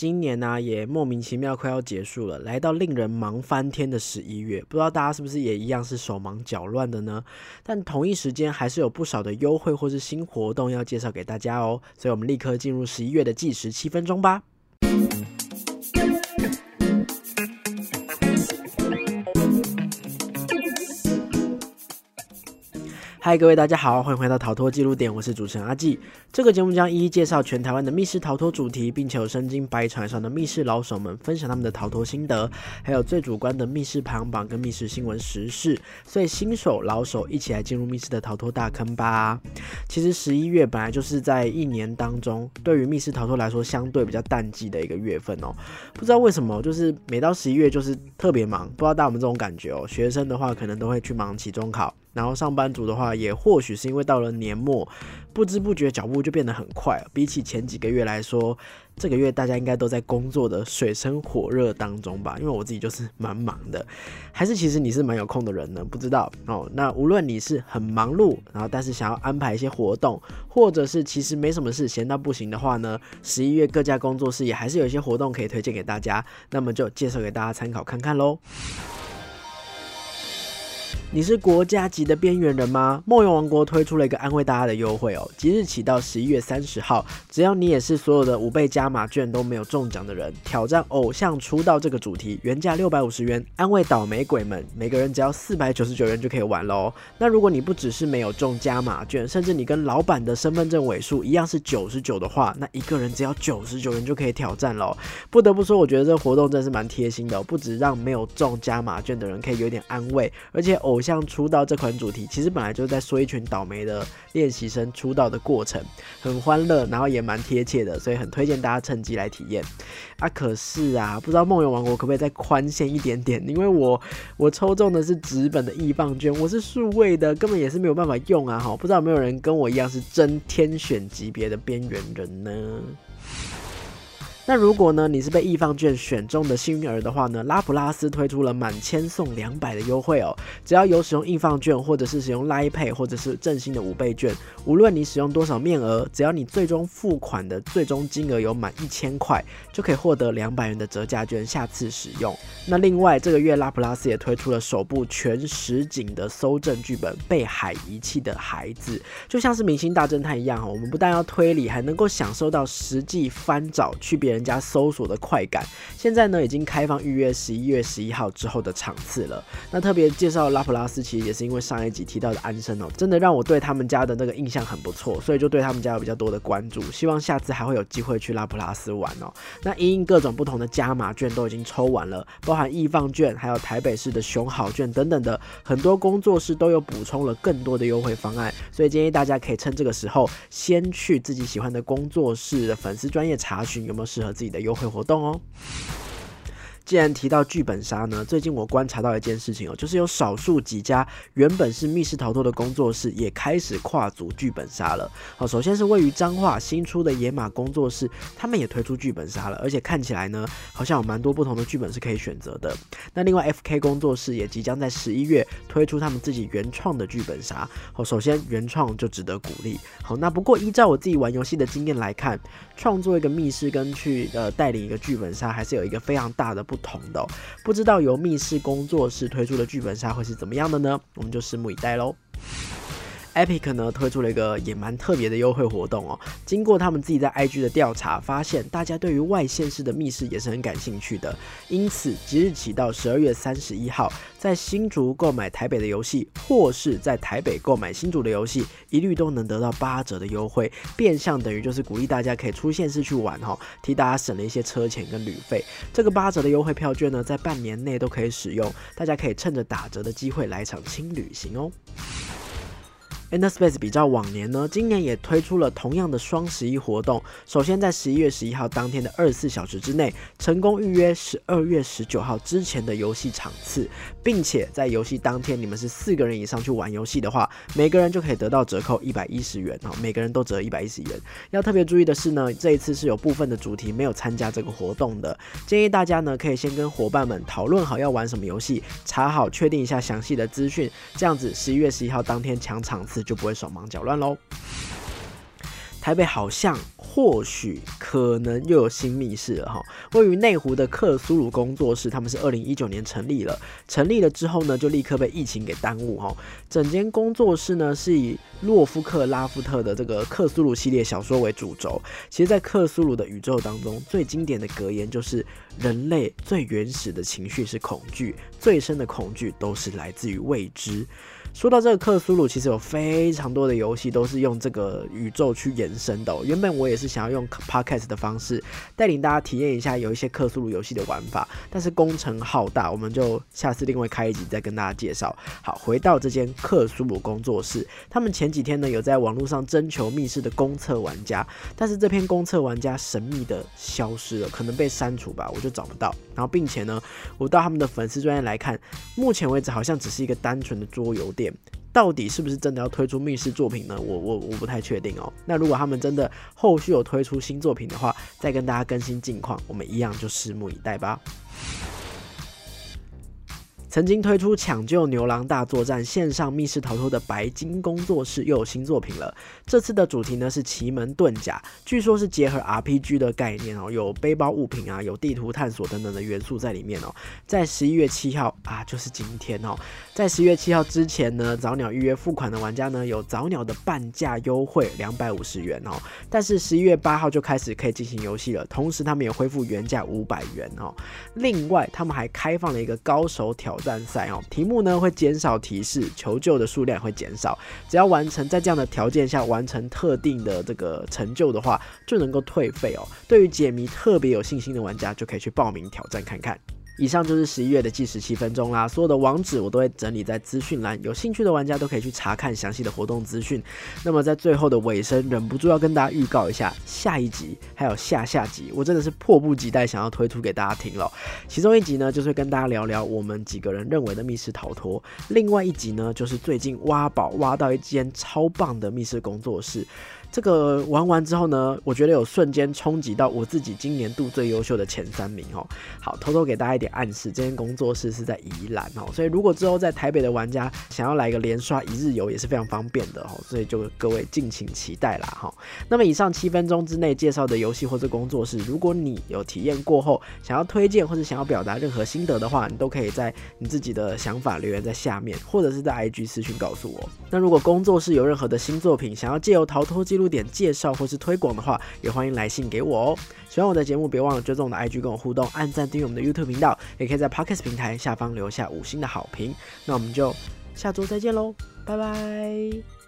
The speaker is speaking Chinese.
今年呢也莫名其妙快要结束了，来到令人忙翻天的十一月，不知道大家是不是也一样是手忙脚乱的呢？但同一时间还是有不少的优惠或是新活动要介绍给大家哦，所以我们立刻进入十一月的计时七分钟吧。嗨，各位大家好，欢迎回到逃脱记录点，我是主持人阿纪。这个节目将一一介绍全台湾的密室逃脱主题，并且有身经百场上的密室老手们分享他们的逃脱心得，还有最主观的密室排行榜跟密室新闻时事。所以新手老手一起来进入密室的逃脱大坑吧。其实十一月本来就是在一年当中，对于密室逃脱来说相对比较淡季的一个月份哦。不知道为什么，就是每到十一月就是特别忙，不知道大家有没有这种感觉哦？学生的话可能都会去忙期中考。然后上班族的话，也或许是因为到了年末，不知不觉脚步就变得很快。比起前几个月来说，这个月大家应该都在工作的水深火热当中吧？因为我自己就是蛮忙的，还是其实你是蛮有空的人呢？不知道哦。那无论你是很忙碌，然后但是想要安排一些活动，或者是其实没什么事闲到不行的话呢，十一月各家工作室也还是有一些活动可以推荐给大家。那么就介绍给大家参考看看喽。你是国家级的边缘人吗？梦游王国推出了一个安慰大家的优惠哦，即日起到十一月三十号，只要你也是所有的五倍加码券都没有中奖的人，挑战偶像出道这个主题，原价六百五十元，安慰倒霉鬼们，每个人只要四百九十九元就可以玩喽。那如果你不只是没有中加码券，甚至你跟老板的身份证尾数一样是九十九的话，那一个人只要九十九元就可以挑战喽。不得不说，我觉得这个活动真是蛮贴心的，不止让没有中加码券的人可以有点安慰，而且偶像出道这款主题，其实本来就是在说一群倒霉的练习生出道的过程，很欢乐，然后也蛮贴切的，所以很推荐大家趁机来体验。啊，可是啊，不知道梦游王国可不可以再宽限一点点？因为我我抽中的是纸本的易放券，我是数位的，根本也是没有办法用啊！哈，不知道有没有人跟我一样是真天选级别的边缘人呢？那如果呢，你是被易放券选中的幸运儿的话呢，拉普拉斯推出了满千送两百的优惠哦。只要有使用易放券，或者是使用拉 pay，或者是振兴的五倍券，无论你使用多少面额，只要你最终付款的最终金额有满一千块，就可以获得两百元的折价券，下次使用。那另外这个月拉普拉斯也推出了首部全实景的搜证剧本《被海遗弃的孩子》，就像是明星大侦探一样哈，我们不但要推理，还能够享受到实际翻找去别人。人家搜索的快感，现在呢已经开放预约十一月十一号之后的场次了。那特别介绍拉普拉斯，其实也是因为上一集提到的安生哦，真的让我对他们家的那个印象很不错，所以就对他们家有比较多的关注。希望下次还会有机会去拉普拉斯玩哦。那因各种不同的加码券都已经抽完了，包含易放券，还有台北市的熊好券等等的，很多工作室都有补充了更多的优惠方案，所以建议大家可以趁这个时候先去自己喜欢的工作室的粉丝专业查询有没有适合。自己的优惠活动哦。既然提到剧本杀呢，最近我观察到一件事情哦，就是有少数几家原本是密室逃脱的工作室也开始跨足剧本杀了。好，首先是位于彰化新出的野马工作室，他们也推出剧本杀了，而且看起来呢，好像有蛮多不同的剧本是可以选择的。那另外 FK 工作室也即将在十一月推出他们自己原创的剧本杀。好，首先原创就值得鼓励。好，那不过依照我自己玩游戏的经验来看，创作一个密室跟去呃带领一个剧本杀，还是有一个非常大的不。同的，不知道由密室工作室推出的剧本杀会是怎么样的呢？我们就拭目以待喽。Epic 呢推出了一个也蛮特别的优惠活动哦。经过他们自己在 IG 的调查，发现大家对于外线式的密室也是很感兴趣的。因此即日起到十二月三十一号，在新竹购买台北的游戏，或是在台北购买新竹的游戏，一律都能得到八折的优惠。变相等于就是鼓励大家可以出县市去玩哈，替大家省了一些车钱跟旅费。这个八折的优惠票券呢，在半年内都可以使用，大家可以趁着打折的机会来场轻旅行哦。Interspace 比较往年呢，今年也推出了同样的双十一活动。首先在十一月十一号当天的二十四小时之内，成功预约十二月十九号之前的游戏场次，并且在游戏当天你们是四个人以上去玩游戏的话，每个人就可以得到折扣一百一十元哦，每个人都折一百一十元。要特别注意的是呢，这一次是有部分的主题没有参加这个活动的，建议大家呢可以先跟伙伴们讨论好要玩什么游戏，查好确定一下详细的资讯，这样子十一月十一号当天抢场次。就不会手忙脚乱喽。台北好像或许可能又有新密室了哈。位于内湖的克苏鲁工作室，他们是二零一九年成立了，成立了之后呢，就立刻被疫情给耽误哈。整间工作室呢是以洛夫克拉夫特的这个克苏鲁系列小说为主轴。其实，在克苏鲁的宇宙当中，最经典的格言就是人类最原始的情绪是恐惧，最深的恐惧都是来自于未知。说到这个克苏鲁，其实有非常多的游戏都是用这个宇宙去延伸的。原本我也是想要用 podcast 的方式带领大家体验一下有一些克苏鲁游戏的玩法，但是工程浩大，我们就下次另外开一集再跟大家介绍。好，回到这间克苏鲁工作室，他们前几天呢有在网络上征求密室的公测玩家，但是这篇公测玩家神秘的消失了，可能被删除吧，我就找不到。然后并且呢，我到他们的粉丝专业来看，目前为止好像只是一个单纯的桌游。到底是不是真的要推出密室作品呢？我我我不太确定哦。那如果他们真的后续有推出新作品的话，再跟大家更新近况，我们一样就拭目以待吧。曾经推出《抢救牛郎大作战》线上密室逃脱的白金工作室又有新作品了。这次的主题呢是奇门遁甲，据说是结合 RPG 的概念哦，有背包物品啊，有地图探索等等的元素在里面哦。在十一月七号啊，就是今天哦，在十一月七号之前呢，早鸟预约付款的玩家呢，有早鸟的半价优惠两百五十元哦。但是十一月八号就开始可以进行游戏了，同时他们也恢复原价五百元哦。另外，他们还开放了一个高手挑。战赛哦，题目呢会减少提示，求救的数量会减少。只要完成在这样的条件下完成特定的这个成就的话，就能够退费哦。对于解谜特别有信心的玩家，就可以去报名挑战看看。以上就是十一月的计时七分钟啦，所有的网址我都会整理在资讯栏，有兴趣的玩家都可以去查看详细的活动资讯。那么在最后的尾声，忍不住要跟大家预告一下下一集还有下下集，我真的是迫不及待想要推出给大家听了。其中一集呢，就是跟大家聊聊我们几个人认为的密室逃脱；另外一集呢，就是最近挖宝挖到一间超棒的密室工作室。这个玩完之后呢，我觉得有瞬间冲击到我自己今年度最优秀的前三名哦。好，偷偷给大家一点暗示，这间工作室是在宜兰哦，所以如果之后在台北的玩家想要来一个连刷一日游也是非常方便的哦，所以就各位敬请期待啦哈。那么以上七分钟之内介绍的游戏或者工作室，如果你有体验过后想要推荐或者想要表达任何心得的话，你都可以在你自己的想法留言在下面，或者是在 IG 私讯告诉我。那如果工作室有任何的新作品想要借由逃脱记录。点介绍或是推广的话，也欢迎来信给我哦。喜欢我的节目，别忘了追踪我的 IG 跟我互动，按赞订阅我们的 YouTube 频道，也可以在 Podcast 平台下方留下五星的好评。那我们就下周再见喽，拜拜。